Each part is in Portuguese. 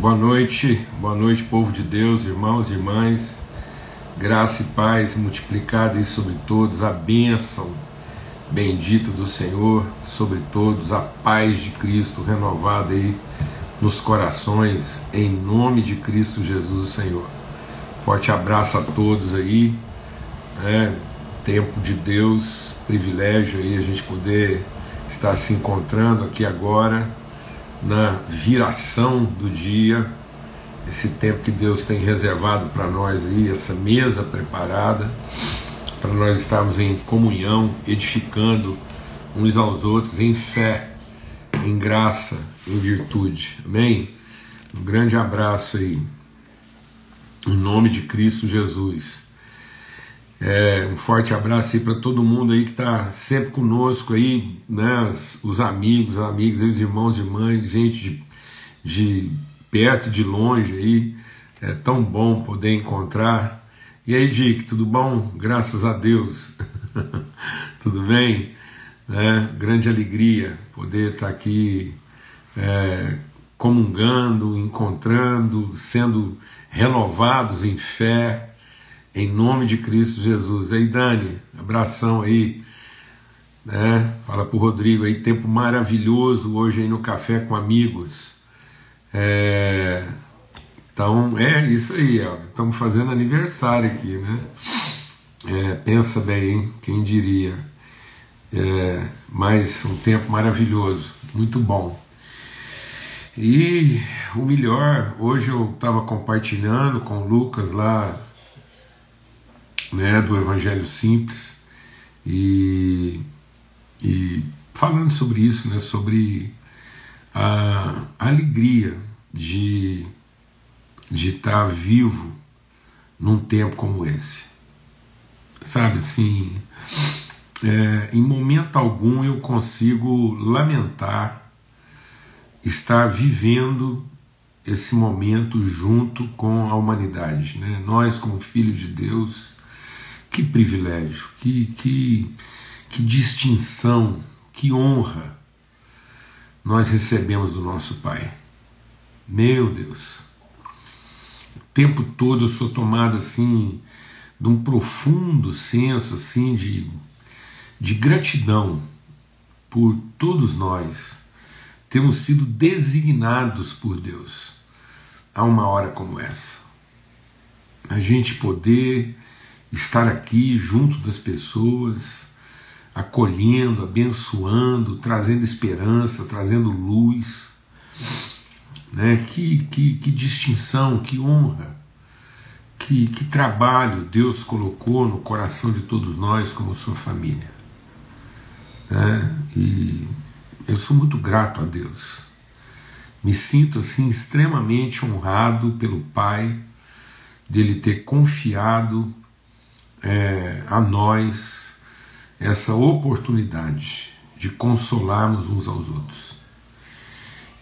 Boa noite, boa noite, povo de Deus, irmãos e irmãs. Graça e paz multiplicada sobre todos, a bênção bendita do Senhor sobre todos, a paz de Cristo renovada aí nos corações, em nome de Cristo Jesus, o Senhor. Forte abraço a todos aí, né? tempo de Deus, privilégio aí a gente poder estar se encontrando aqui agora na viração do dia, esse tempo que Deus tem reservado para nós aí, essa mesa preparada para nós estarmos em comunhão, edificando uns aos outros em fé, em graça, em virtude. Amém? Um grande abraço aí, em nome de Cristo Jesus. É, um forte abraço aí para todo mundo aí que está sempre conosco aí, né? Os, os amigos, as amigas, os irmãos e irmãs, gente de, de perto de longe aí. É tão bom poder encontrar. E aí, Dick, tudo bom? Graças a Deus. tudo bem? É, grande alegria poder estar tá aqui é, comungando, encontrando, sendo renovados em fé em nome de Cristo Jesus. Aí, Dani, abração aí. Né? Fala pro Rodrigo aí, tempo maravilhoso hoje aí no Café com Amigos. É... Então, é isso aí, estamos fazendo aniversário aqui, né? É, pensa bem, hein? quem diria. É, mas um tempo maravilhoso, muito bom. E o melhor, hoje eu estava compartilhando com o Lucas lá né, do Evangelho Simples e, e falando sobre isso, né, sobre a, alegria de, de estar vivo num tempo como esse. Sabe assim, é, em momento algum eu consigo lamentar estar vivendo esse momento junto com a humanidade. Né? Nós, como filhos de Deus, que privilégio, que, que, que distinção, que honra nós recebemos do nosso Pai. Meu Deus, o tempo todo eu sou tomado assim de um profundo senso assim de, de gratidão por todos nós termos sido designados por Deus a uma hora como essa. A gente poder estar aqui junto das pessoas, acolhendo, abençoando, trazendo esperança, trazendo luz. Né? Que, que, que distinção, que honra, que, que trabalho Deus colocou no coração de todos nós como sua família. Né? E eu sou muito grato a Deus. Me sinto assim extremamente honrado pelo Pai dele ter confiado é, a nós essa oportunidade de consolarmos uns aos outros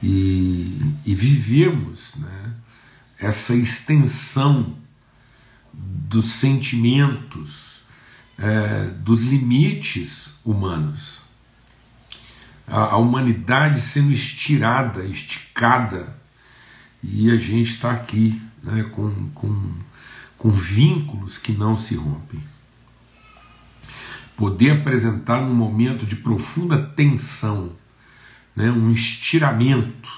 e, e vivemos né, essa extensão dos sentimentos, é, dos limites humanos. A, a humanidade sendo estirada, esticada, e a gente está aqui né, com, com com vínculos que não se rompem. Poder apresentar num momento de profunda tensão, né, um estiramento,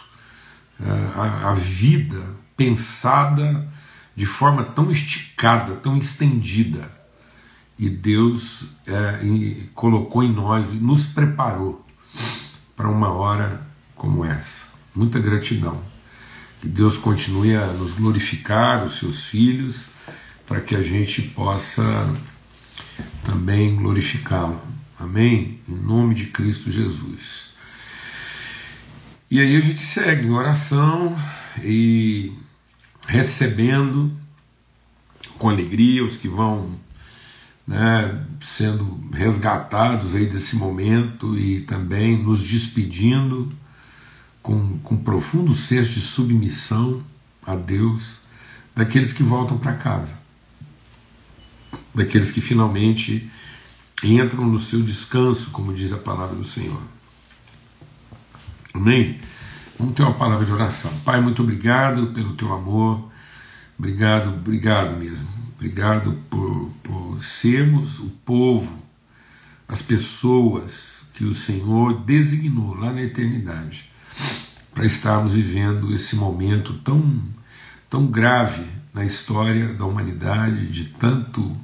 a, a vida pensada de forma tão esticada, tão estendida. E Deus é, e colocou em nós, nos preparou para uma hora como essa. Muita gratidão. Que Deus continue a nos glorificar, os seus filhos, para que a gente possa também glorificá-lo. Amém? Em nome de Cristo Jesus. E aí a gente segue em oração e recebendo com alegria os que vão né, sendo resgatados aí desse momento e também nos despedindo com, com profundo senso de submissão a Deus daqueles que voltam para casa daqueles que finalmente entram no seu descanso, como diz a palavra do Senhor. Amém? Vamos ter uma palavra de oração. Pai, muito obrigado pelo teu amor. Obrigado, obrigado mesmo. Obrigado por, por sermos o povo, as pessoas que o Senhor designou lá na eternidade para estarmos vivendo esse momento tão, tão grave na história da humanidade, de tanto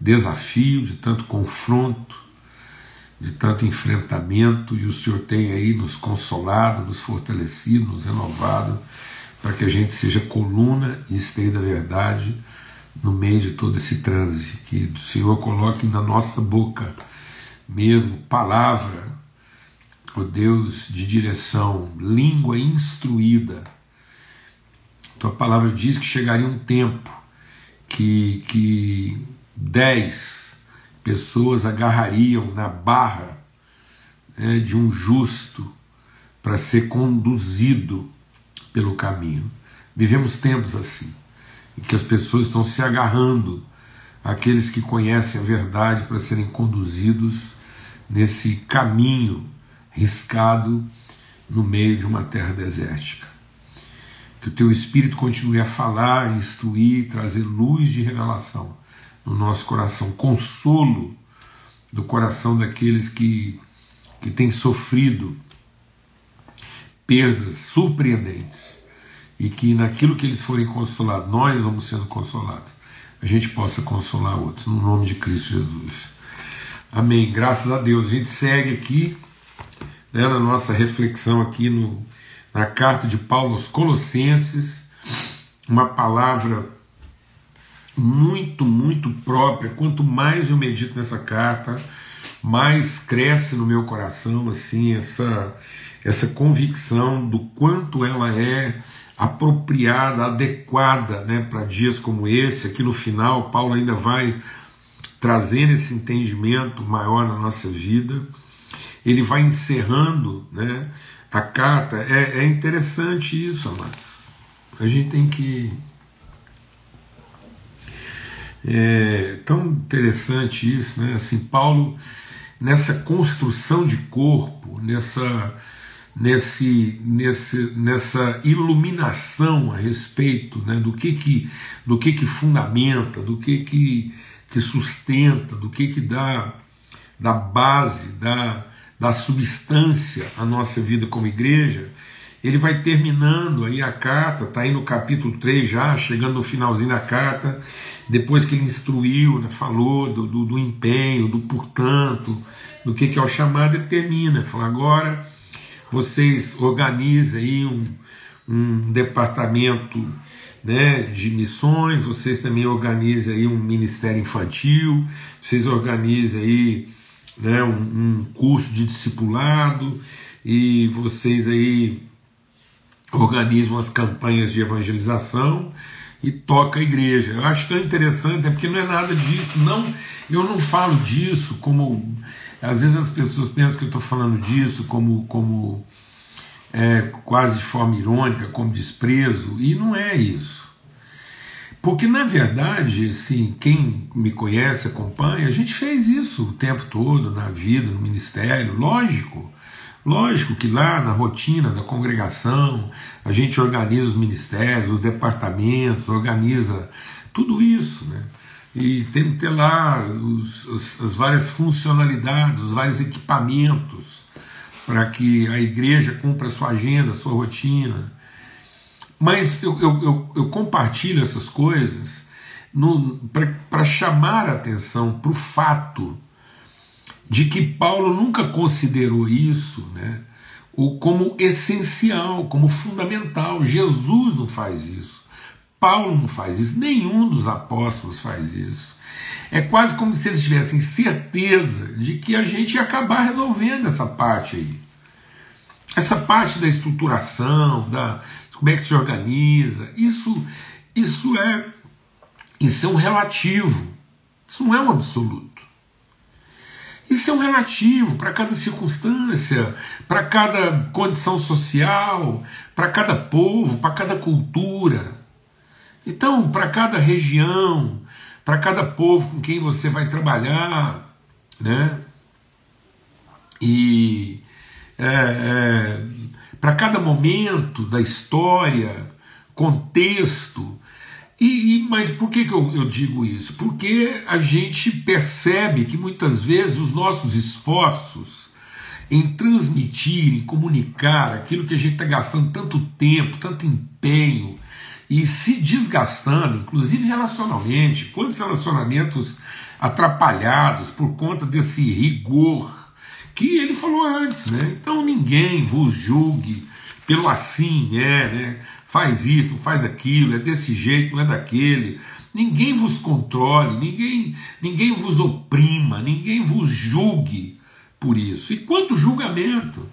desafio, de tanto confronto, de tanto enfrentamento, e o Senhor tem aí nos consolado, nos fortalecido, nos renovado, para que a gente seja coluna e esteja da verdade no meio de todo esse transe, que o Senhor coloque na nossa boca mesmo palavra, ó Deus, de direção, língua instruída. Tua palavra diz que chegaria um tempo que, que dez pessoas agarrariam na barra né, de um justo para ser conduzido pelo caminho. Vivemos tempos assim, em que as pessoas estão se agarrando àqueles que conhecem a verdade para serem conduzidos nesse caminho riscado no meio de uma terra desértica. Que o teu Espírito continue a falar, instruir, trazer luz de revelação no nosso coração, consolo do coração daqueles que, que têm sofrido perdas surpreendentes e que naquilo que eles forem consolados, nós vamos sendo consolados, a gente possa consolar outros, no nome de Cristo Jesus. Amém. Graças a Deus. A gente segue aqui né, na nossa reflexão aqui no, na carta de Paulo aos Colossenses, uma palavra muito, muito própria. Quanto mais eu medito nessa carta, mais cresce no meu coração assim essa essa convicção do quanto ela é apropriada, adequada, né, para dias como esse. Aqui no final, Paulo ainda vai trazendo esse entendimento maior na nossa vida. Ele vai encerrando, né, a carta. É, é interessante isso, amados. A gente tem que é tão interessante isso, né? Assim, Paulo nessa construção de corpo, nessa nesse, nesse, nessa iluminação a respeito né, do que que do que que fundamenta, do que que, que sustenta, do que que dá da base, da, da substância à nossa vida como igreja, ele vai terminando aí a carta, está aí no capítulo 3 já, chegando no finalzinho da carta, depois que ele instruiu, né, falou do, do, do, empenho, do portanto, do que, que é o chamado, ele termina, fala, agora vocês organizem aí um, um departamento né, de missões, vocês também organizem aí um ministério infantil, vocês organizem aí né, um, um curso de discipulado e vocês aí organizam as campanhas de evangelização e toca a igreja. Eu acho tão interessante, é porque não é nada disso. Não, eu não falo disso como. Às vezes as pessoas pensam que eu estou falando disso como, como é, quase de forma irônica, como desprezo, e não é isso. Porque, na verdade, assim, quem me conhece, acompanha, a gente fez isso o tempo todo, na vida, no ministério, lógico. Lógico que lá na rotina da congregação a gente organiza os ministérios, os departamentos, organiza tudo isso, né? E tem que ter lá os, os, as várias funcionalidades, os vários equipamentos para que a igreja cumpra a sua agenda, a sua rotina. Mas eu, eu, eu, eu compartilho essas coisas para chamar a atenção para o fato de que Paulo nunca considerou isso né, como essencial, como fundamental. Jesus não faz isso. Paulo não faz isso, nenhum dos apóstolos faz isso. É quase como se eles tivessem certeza de que a gente ia acabar resolvendo essa parte aí. Essa parte da estruturação, da como é que se organiza, isso, isso é isso é um relativo. Isso não é um absoluto. Isso é um relativo para cada circunstância, para cada condição social, para cada povo, para cada cultura. Então, para cada região, para cada povo com quem você vai trabalhar, né? E é, é, para cada momento da história, contexto. E, e, mas por que, que eu, eu digo isso? Porque a gente percebe que muitas vezes os nossos esforços em transmitir, em comunicar aquilo que a gente está gastando tanto tempo, tanto empenho e se desgastando, inclusive relacionalmente, quantos relacionamentos atrapalhados por conta desse rigor que ele falou antes, né? Então ninguém vos julgue pelo assim é, né? Faz isto, faz aquilo, é desse jeito, não é daquele. Ninguém vos controle, ninguém, ninguém vos oprima, ninguém vos julgue por isso. E quanto julgamento?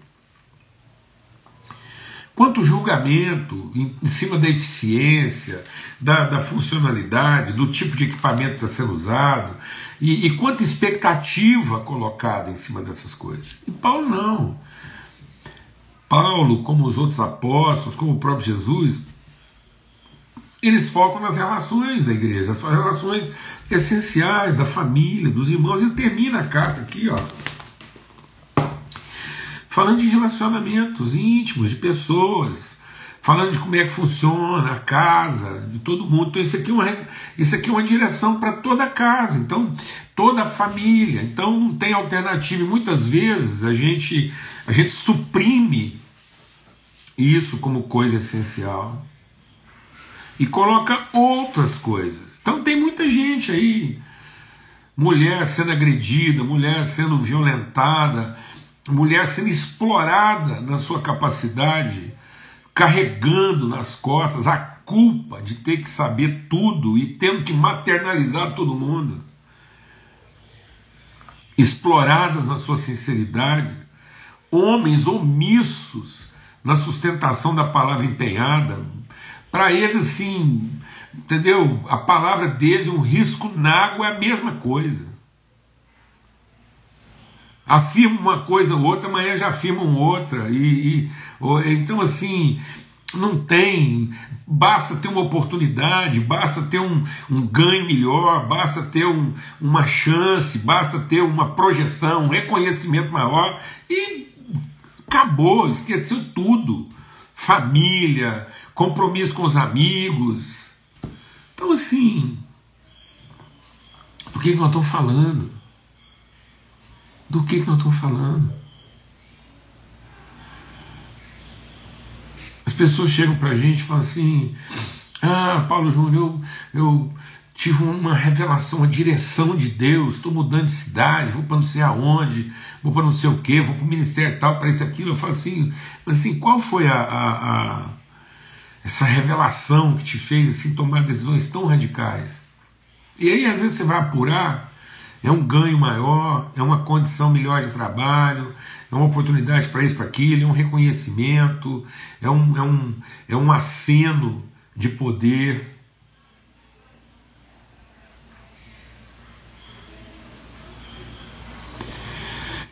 Quanto julgamento em, em cima da eficiência, da, da, funcionalidade, do tipo de equipamento que está sendo usado, e, e quanta expectativa colocada em cima dessas coisas. E Paulo não. Paulo, como os outros apóstolos, como o próprio Jesus, eles focam nas relações da igreja, as relações essenciais da família, dos irmãos. Ele termina a carta aqui, ó, falando de relacionamentos íntimos, de pessoas, falando de como é que funciona a casa, de todo mundo. Então, isso aqui é uma, isso aqui é uma direção para toda a casa, então, toda a família. Então, não tem alternativa. E muitas vezes a gente, a gente suprime isso como coisa essencial e coloca outras coisas. Então, tem muita gente aí, mulher sendo agredida, mulher sendo violentada mulher sendo explorada na sua capacidade, carregando nas costas a culpa de ter que saber tudo e tendo que maternalizar todo mundo, exploradas na sua sinceridade, homens omissos na sustentação da palavra empenhada, para eles assim, entendeu? A palavra deles, um risco na água é a mesma coisa afirma uma coisa ou outra, amanhã já afirmam outra. E, e, então, assim, não tem. Basta ter uma oportunidade, basta ter um, um ganho melhor, basta ter um, uma chance, basta ter uma projeção, um reconhecimento maior e acabou, esqueceu tudo. Família, compromisso com os amigos. Então, assim, por que nós estamos falando? Do que, que nós estamos falando? As pessoas chegam para a gente e falam assim: Ah, Paulo Júnior, eu, eu tive uma revelação, uma direção de Deus, estou mudando de cidade, vou para não sei aonde, vou para não sei o que, vou para o ministério tal, para isso, aquilo. Eu falo assim, assim, qual foi a, a, a, essa revelação que te fez assim, tomar decisões tão radicais? E aí, às vezes, você vai apurar, é um ganho maior, é uma condição melhor de trabalho, é uma oportunidade para isso, para aquilo, é um reconhecimento, é um, é um, é um aceno de poder.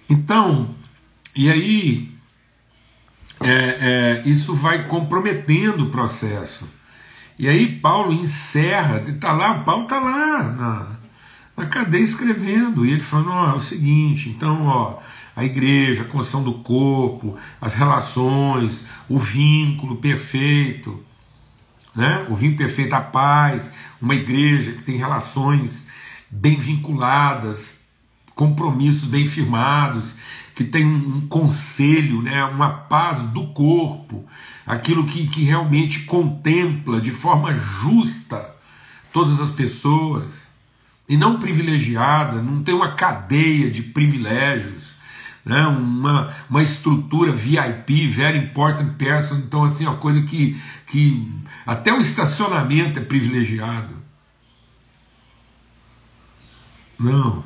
Então, e aí, é, é, isso vai comprometendo o processo. E aí Paulo encerra, está lá, Paulo está lá na, na cadeia escrevendo, e ele falando: oh, é o seguinte, então, ó, a igreja, a construção do corpo, as relações, o vínculo perfeito, né? o vínculo perfeito, a paz, uma igreja que tem relações bem vinculadas, compromissos bem firmados, que tem um conselho, né? uma paz do corpo, aquilo que, que realmente contempla de forma justa todas as pessoas e não privilegiada, não tem uma cadeia de privilégios, né? uma, uma estrutura VIP, very important person, então assim, uma coisa que, que até o estacionamento é privilegiado. Não.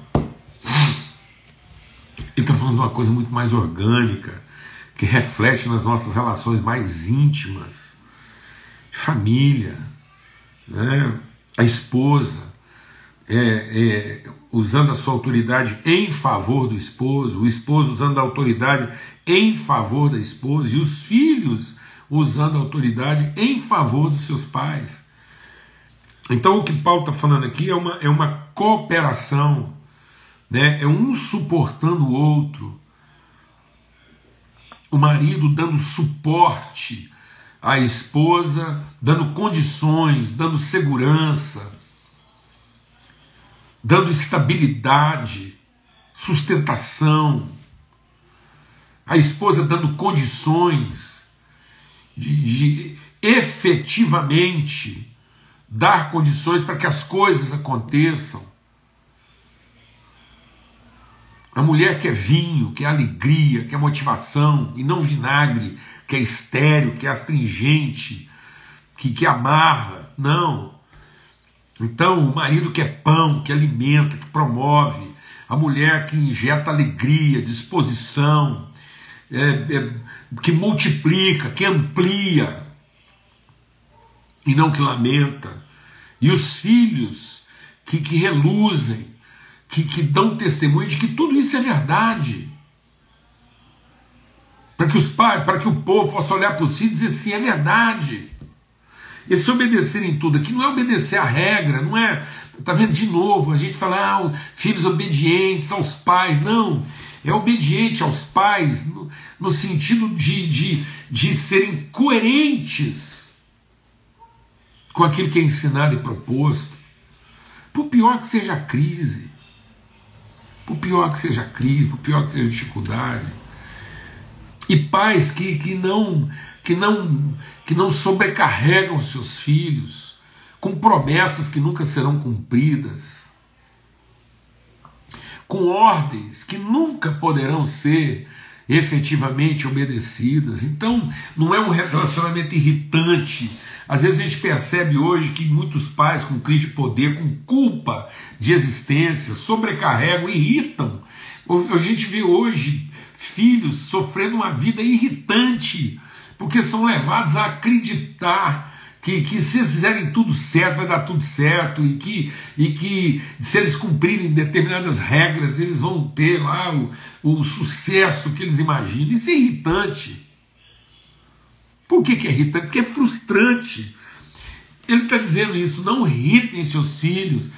Ele está falando de uma coisa muito mais orgânica, que reflete nas nossas relações mais íntimas, família, né? a esposa, é, é, usando a sua autoridade em favor do esposo, o esposo usando a autoridade em favor da esposa, e os filhos usando a autoridade em favor dos seus pais. Então, o que Paulo está falando aqui é uma, é uma cooperação, né? é um suportando o outro. o marido dando suporte à esposa, dando condições, dando segurança, dando estabilidade, sustentação, a esposa dando condições de, de efetivamente dar condições para que as coisas aconteçam. A mulher quer vinho, quer alegria, quer motivação, e não vinagre, que é estéreo, que é astringente, que, que amarra. Não. Então, o marido quer pão, que alimenta, que promove, a mulher que injeta alegria, disposição, é, é, que multiplica, que amplia, e não que lamenta, e os filhos que, que reluzem, que, que dão testemunho de que tudo isso é verdade. Para que os pais, para que o povo possa olhar para filhos e dizer sim, é verdade. Esse obedecer em tudo aqui não é obedecer à regra, não é. Está vendo de novo? A gente fala, ah, filhos obedientes aos pais. Não. É obediente aos pais no, no sentido de, de, de serem coerentes com aquilo que é ensinado e proposto. Por pior que seja a crise, por pior que seja a crise, por pior que seja a dificuldade. E pais que, que não que não que não sobrecarregam seus filhos com promessas que nunca serão cumpridas, com ordens que nunca poderão ser efetivamente obedecidas. Então, não é um relacionamento irritante. Às vezes a gente percebe hoje que muitos pais com crise de poder, com culpa de existência, sobrecarregam, irritam. A gente vê hoje filhos sofrendo uma vida irritante porque são levados a acreditar que, que se eles fizerem tudo certo, vai dar tudo certo, e que, e que se eles cumprirem determinadas regras, eles vão ter lá o, o sucesso que eles imaginam. Isso é irritante. Por que, que é irritante? Porque é frustrante. Ele está dizendo isso, não irritem seus filhos,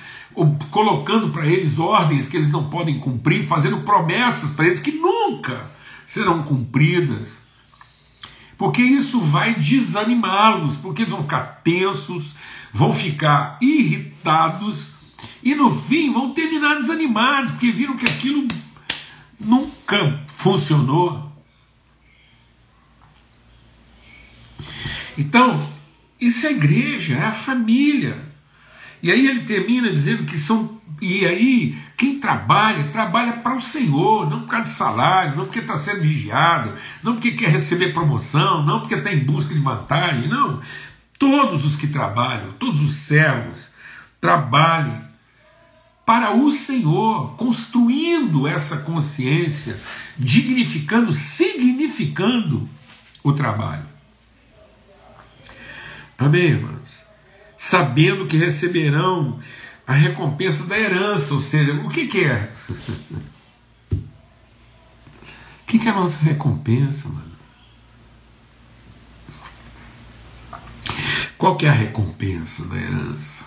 colocando para eles ordens que eles não podem cumprir, fazendo promessas para eles que nunca serão cumpridas porque isso vai desanimá-los, porque eles vão ficar tensos, vão ficar irritados e no fim vão terminar desanimados, porque viram que aquilo nunca funcionou. Então, isso é igreja, é a família. E aí ele termina dizendo que são e aí, quem trabalha, trabalha para o Senhor, não por causa de salário, não porque está sendo vigiado, não porque quer receber promoção, não porque está em busca de vantagem, não. Todos os que trabalham, todos os servos, trabalhem para o Senhor, construindo essa consciência, dignificando, significando o trabalho. Amém, irmãos? Sabendo que receberão a recompensa da herança, ou seja, o que, que é? o que, que é a nossa recompensa, mano? Qual que é a recompensa da herança?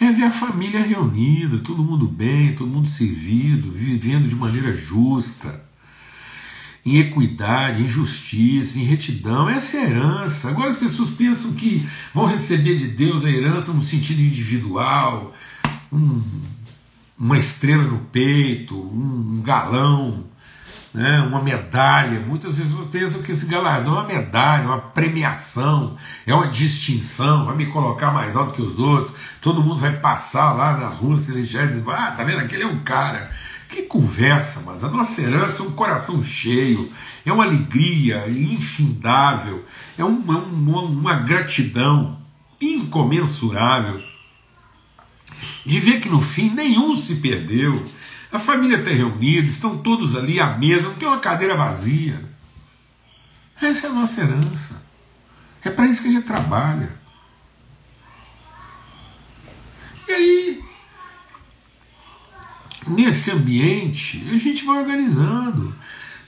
É ver a família reunida, todo mundo bem, todo mundo servido, vivendo de maneira justa em equidade, em justiça, em retidão. Essa é a herança. Agora as pessoas pensam que vão receber de Deus a herança no sentido individual, um, uma estrela no peito, um, galão, né, uma medalha. Muitas pessoas pensam que esse galardão é uma medalha, uma premiação, é uma distinção, vai me colocar mais alto que os outros. Todo mundo vai passar lá nas ruas celestiais e dizer: Ah, tá vendo? Aquele é um cara. Que conversa, mas a nossa herança é um coração cheio, é uma alegria infindável, é uma, uma, uma gratidão incomensurável de ver que no fim nenhum se perdeu. A família está reunida, estão todos ali à mesa, não tem uma cadeira vazia. Essa é a nossa herança. É para isso que a gente trabalha. E aí, nesse ambiente, a gente vai organizando.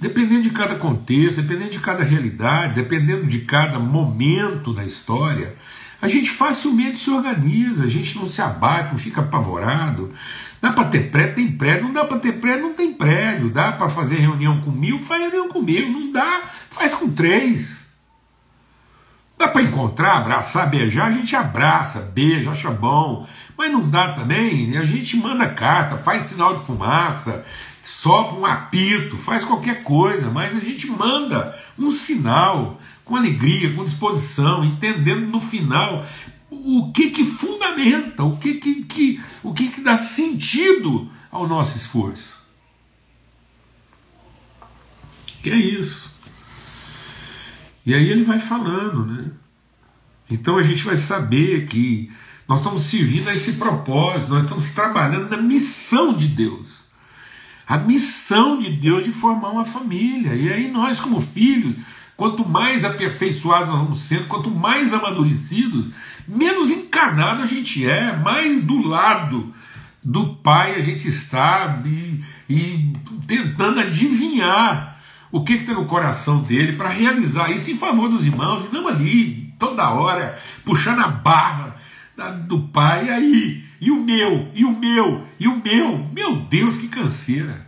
dependendo de cada contexto, dependendo de cada realidade, dependendo de cada momento da história, a gente facilmente se organiza, a gente não se abate, não fica apavorado. Dá para ter prédio, tem prédio, não dá para ter prédio, não tem prédio. Dá para fazer reunião com mil, faz reunião com mil. Não dá, faz com três. Dá para encontrar, abraçar, beijar, a gente abraça, beija, acha bom. Mas não dá também, a gente manda carta, faz sinal de fumaça, sopra um apito, faz qualquer coisa, mas a gente manda um sinal com alegria, com disposição, entendendo no final o que que fundamenta, o que que, que o que que dá sentido ao nosso esforço. Que é isso. E aí ele vai falando, né? Então a gente vai saber que nós estamos servindo a esse propósito, nós estamos trabalhando na missão de Deus. A missão de Deus de formar uma família. E aí nós, como filhos, Quanto mais aperfeiçoados nós vamos sendo, quanto mais amadurecidos, menos encarnado a gente é, mais do lado do Pai a gente está e, e tentando adivinhar o que está no coração dele para realizar isso em favor dos irmãos, e não ali, toda hora, puxando a barra do Pai, aí, e o meu, e o meu, e o meu, meu Deus, que canseira!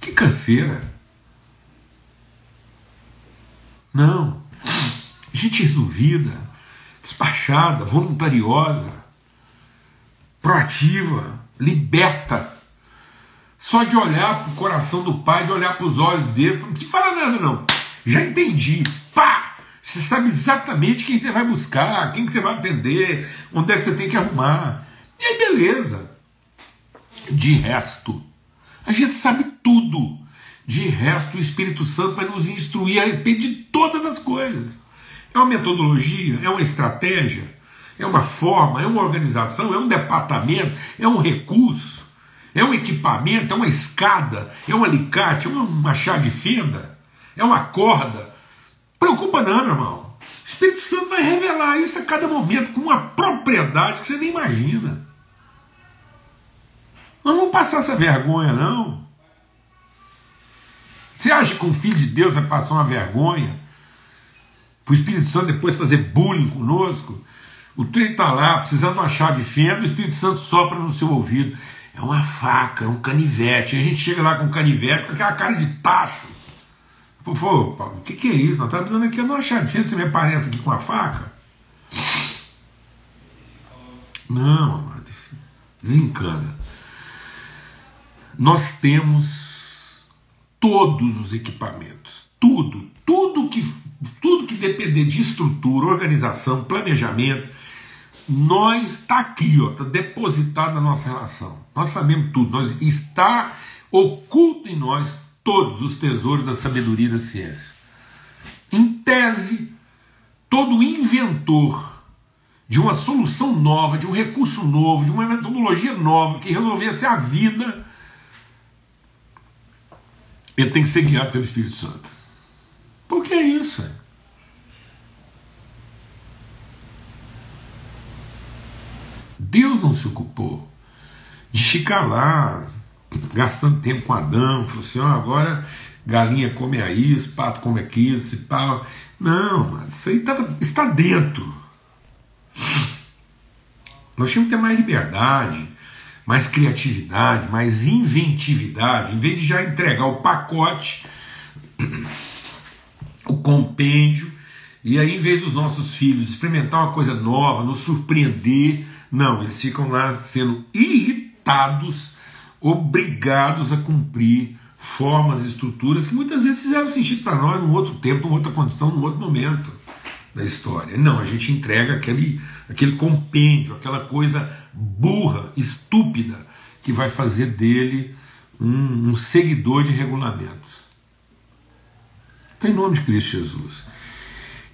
Que canseira! Não. Gente resolvida, despachada, voluntariosa, proativa, liberta. Só de olhar para o coração do pai, de olhar para os olhos dele, não precisa falar nada, não. Já entendi. Pá! Você sabe exatamente quem você vai buscar, quem que você vai atender, onde é que você tem que arrumar. E aí, beleza. De resto, a gente sabe tudo. De resto, o Espírito Santo vai nos instruir a respeito de todas as coisas. É uma metodologia, é uma estratégia, é uma forma, é uma organização, é um departamento, é um recurso, é um equipamento, é uma escada, é um alicate, é uma chave fenda, é uma corda. Preocupa não, meu irmão. O Espírito Santo vai revelar isso a cada momento com uma propriedade que você nem imagina. Não vamos passar essa vergonha, não. Você acha que um filho de Deus vai passar uma vergonha? Para o Espírito Santo depois fazer bullying conosco? O trem está lá, precisando de uma chave fenda, o Espírito Santo sopra no seu ouvido. É uma faca, é um canivete. E a gente chega lá com um canivete com aquela cara de tacho. Pô, pô, o que, que é isso? Nós estamos dizendo aqui uma fenda, você me aparece aqui com a faca? Não, amado, desencana. Nós temos todos os equipamentos, tudo, tudo que, tudo que depender de estrutura, organização, planejamento, nós está aqui, ó, está depositado na nossa relação. Nós sabemos tudo, nós, está oculto em nós todos os tesouros da sabedoria e da ciência. Em tese, todo inventor de uma solução nova, de um recurso novo, de uma metodologia nova que resolvesse a vida ele tem que ser guiado pelo Espírito Santo. Por que isso? Deus não se ocupou de ficar lá gastando tempo com Adão, falou assim: ó, agora galinha come isso, pato come aquilo, e tal. Não, mano, isso aí tá, está dentro. Nós tínhamos que ter mais liberdade, mais criatividade, mais inventividade, em vez de já entregar o pacote, o compêndio, e aí, em vez dos nossos filhos experimentar uma coisa nova, nos surpreender, não, eles ficam lá sendo irritados, obrigados a cumprir formas, estruturas que muitas vezes fizeram sentido para nós num outro tempo, numa outra condição, num outro momento da história. Não, a gente entrega aquele, aquele compêndio, aquela coisa burra, estúpida, que vai fazer dele um, um seguidor de regulamentos. Então, em nome de Cristo Jesus.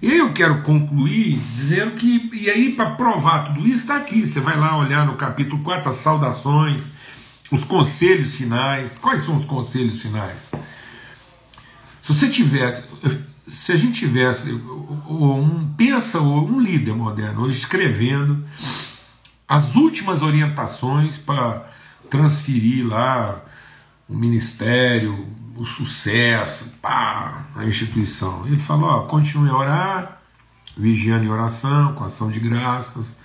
E eu quero concluir dizendo que, e aí para provar tudo isso, está aqui. Você vai lá olhar no capítulo 4 as saudações, os conselhos finais. Quais são os conselhos finais? Se você tiver, se a gente tivesse um pensa um líder moderno escrevendo as últimas orientações para transferir lá o ministério, o sucesso, pá, a instituição. Ele falou: ó, continue a orar, vigiando em oração, com ação de graças,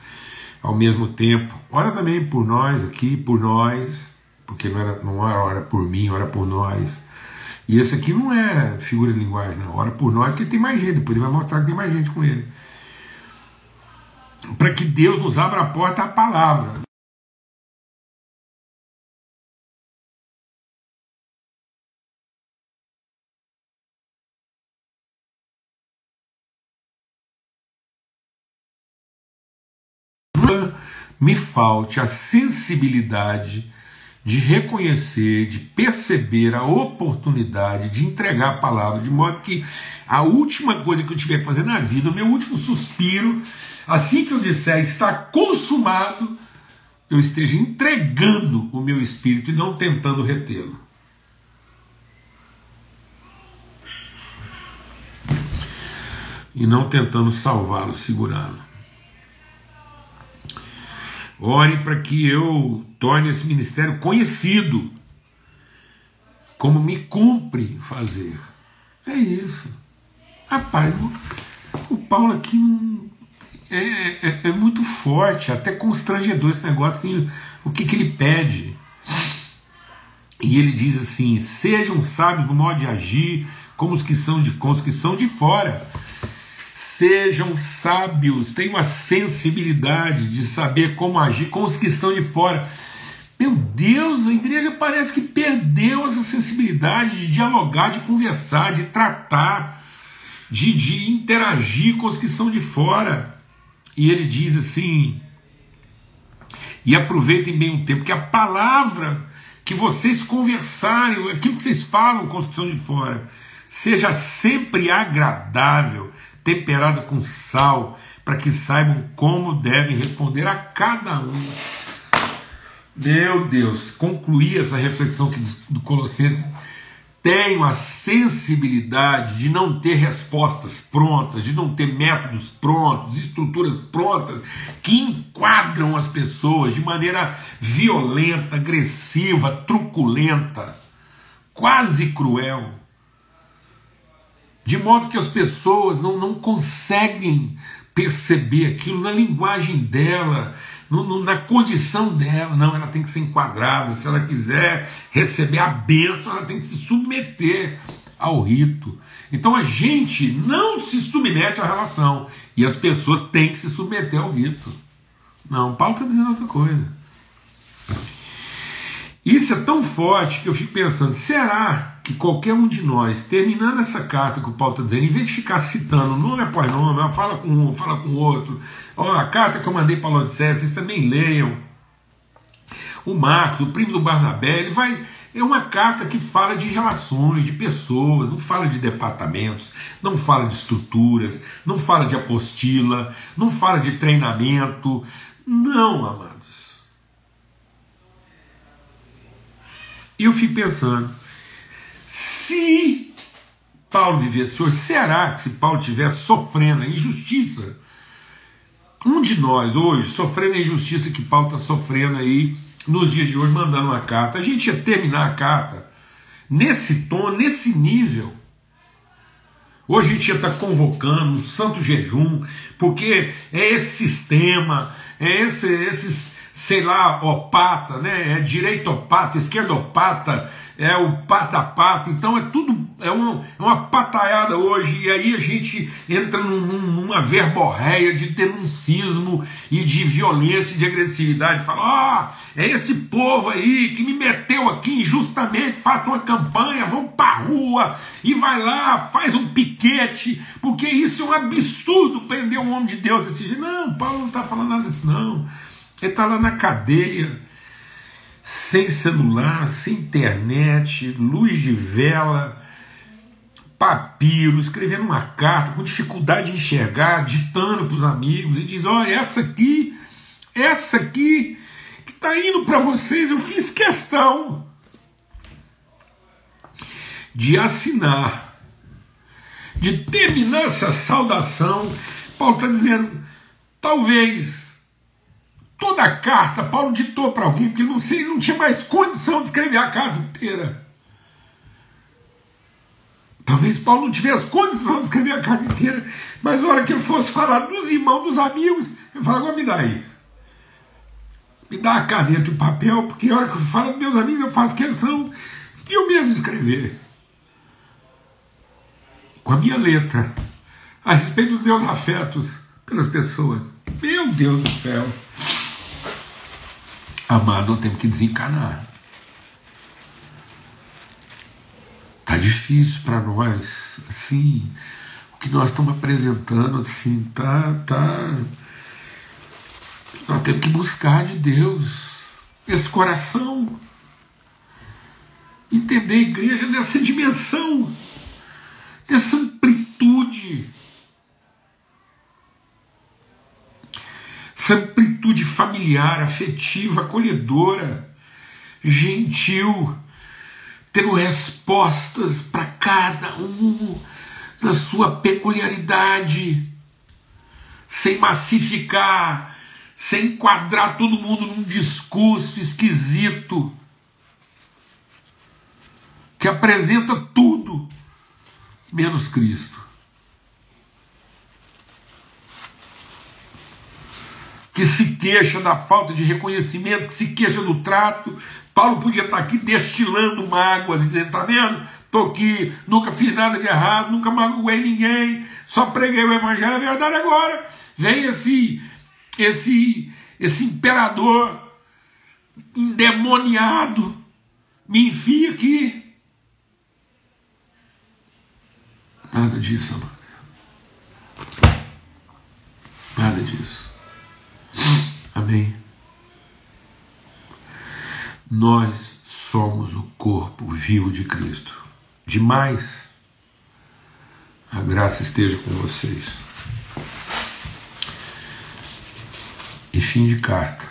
ao mesmo tempo. Ora também por nós aqui, por nós, porque não era, não era ora por mim, ora por nós. E esse aqui não é figura de linguagem, não. Ora por nós, porque tem mais gente. Depois ele vai mostrar que tem mais gente com ele. Para que Deus nos abra a porta à palavra. Me falte a sensibilidade de reconhecer, de perceber a oportunidade de entregar a palavra, de modo que a última coisa que eu tiver que fazer na vida, o meu último suspiro, assim que eu disser está consumado, eu esteja entregando o meu espírito e não tentando retê-lo. E não tentando salvá-lo, segurá-lo. Ore para que eu torne esse ministério conhecido, como me cumpre fazer. É isso. Rapaz, o, Paulo aqui é, é, é, muito forte, até constrangedor esse negócio, assim, o que, que ele pede. E ele diz assim: sejam sábios no modo de agir, como os que são de, como os que são de fora Sejam sábios, tenham a sensibilidade de saber como agir com os que estão de fora. Meu Deus, a igreja parece que perdeu essa sensibilidade de dialogar, de conversar, de tratar, de, de interagir com os que estão de fora. E ele diz assim: e aproveitem bem o tempo, que a palavra que vocês conversarem, aquilo que vocês falam com os que estão de fora, seja sempre agradável, temperada com sal, para que saibam como devem responder a cada um. Meu Deus, concluir essa reflexão aqui do Colossenses. Tenho a sensibilidade de não ter respostas prontas, de não ter métodos prontos, estruturas prontas que enquadram as pessoas de maneira violenta, agressiva, truculenta, quase cruel de modo que as pessoas não, não conseguem perceber aquilo na linguagem dela, no, no, na condição dela. Não, ela tem que ser enquadrada. Se ela quiser receber a bênção, ela tem que se submeter ao rito. Então a gente não se submete à relação e as pessoas têm que se submeter ao rito. Não, Paulo está dizendo outra coisa. Isso é tão forte que eu fico pensando: será que qualquer um de nós, terminando essa carta que o Paulo está dizendo, em vez de ficar citando nome após nome, fala com um, fala com outro, ó, a carta que eu mandei para a Laodiceia, vocês também leiam. O Marcos, o primo do Barnabé, ele vai. É uma carta que fala de relações, de pessoas, não fala de departamentos, não fala de estruturas, não fala de apostila, não fala de treinamento. Não, amado. E eu fico pensando, se Paulo vivesse hoje, será que se Paulo estivesse sofrendo a injustiça, um de nós hoje, sofrendo a injustiça que Paulo está sofrendo aí, nos dias de hoje, mandando uma carta, a gente ia terminar a carta nesse tom, nesse nível. Hoje a gente ia estar tá convocando um santo jejum, porque é esse sistema, é esse, esses sei lá, opata, né? É direitopata, esquerdopata, é o pata-pata, então é tudo, é uma, é uma pataiada hoje, e aí a gente entra num, numa verborreia de denuncismo e de violência e de agressividade, fala, ó, oh, é esse povo aí que me meteu aqui injustamente, faz uma campanha, vão pra rua, e vai lá, faz um piquete, porque isso é um absurdo prender um homem de Deus desse. Não, Paulo não está falando nada disso, não. Está lá na cadeia, sem celular, sem internet, luz de vela, papiro, escrevendo uma carta, com dificuldade de enxergar, ditando para os amigos, e diz: olha, essa aqui, essa aqui que está indo para vocês, eu fiz questão de assinar, de terminar essa saudação. Paulo está dizendo: talvez toda a carta Paulo ditou para alguém, porque não sei, não tinha mais condição de escrever a carta inteira. Talvez Paulo não tivesse condição de escrever a carta inteira, mas na hora que ele fosse falar dos irmãos, dos amigos, ele fala, agora me dá aí. Me dá a caneta e o papel, porque a hora que eu falo dos meus amigos, eu faço questão de eu mesmo escrever. Com a minha letra, a respeito dos meus afetos pelas pessoas. Meu Deus do céu. Amado, nós temos que desencanar. Tá difícil para nós, assim, o que nós estamos apresentando, assim, tá, tá. Nós temos que buscar de Deus esse coração, entender a igreja nessa dimensão, nessa amplitude essa amplitude familiar, afetiva, acolhedora, gentil, tendo respostas para cada um na sua peculiaridade, sem massificar, sem enquadrar todo mundo num discurso esquisito que apresenta tudo menos Cristo. Que se queixa da falta de reconhecimento, que se queixa do trato. Paulo podia estar aqui destilando mágoas e dizendo: está vendo? Estou aqui, nunca fiz nada de errado, nunca magoei ninguém, só preguei o evangelho, a verdade agora. Vem esse, esse, esse imperador endemoniado, me enfia aqui. Nada disso, amado. Nada disso. Nós somos o corpo vivo de Cristo. Demais. A graça esteja com vocês. E fim de carta.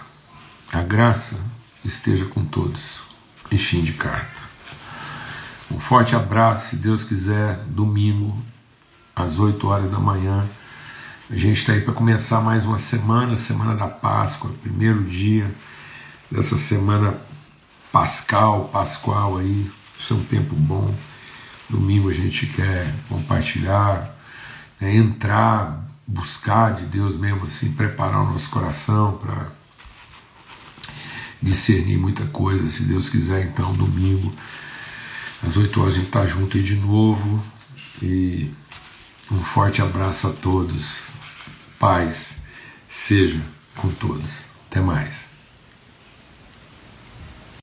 A graça esteja com todos. E fim de carta. Um forte abraço, se Deus quiser, domingo, às 8 horas da manhã. A gente está aí para começar mais uma semana, semana da Páscoa, primeiro dia dessa semana pascal, pascual aí. Isso é um tempo bom. Domingo a gente quer compartilhar, né, entrar, buscar de Deus mesmo assim, preparar o nosso coração para discernir muita coisa, se Deus quiser. Então, domingo, às 8 horas, a gente está junto aí de novo. E um forte abraço a todos paz seja com todos. Até mais.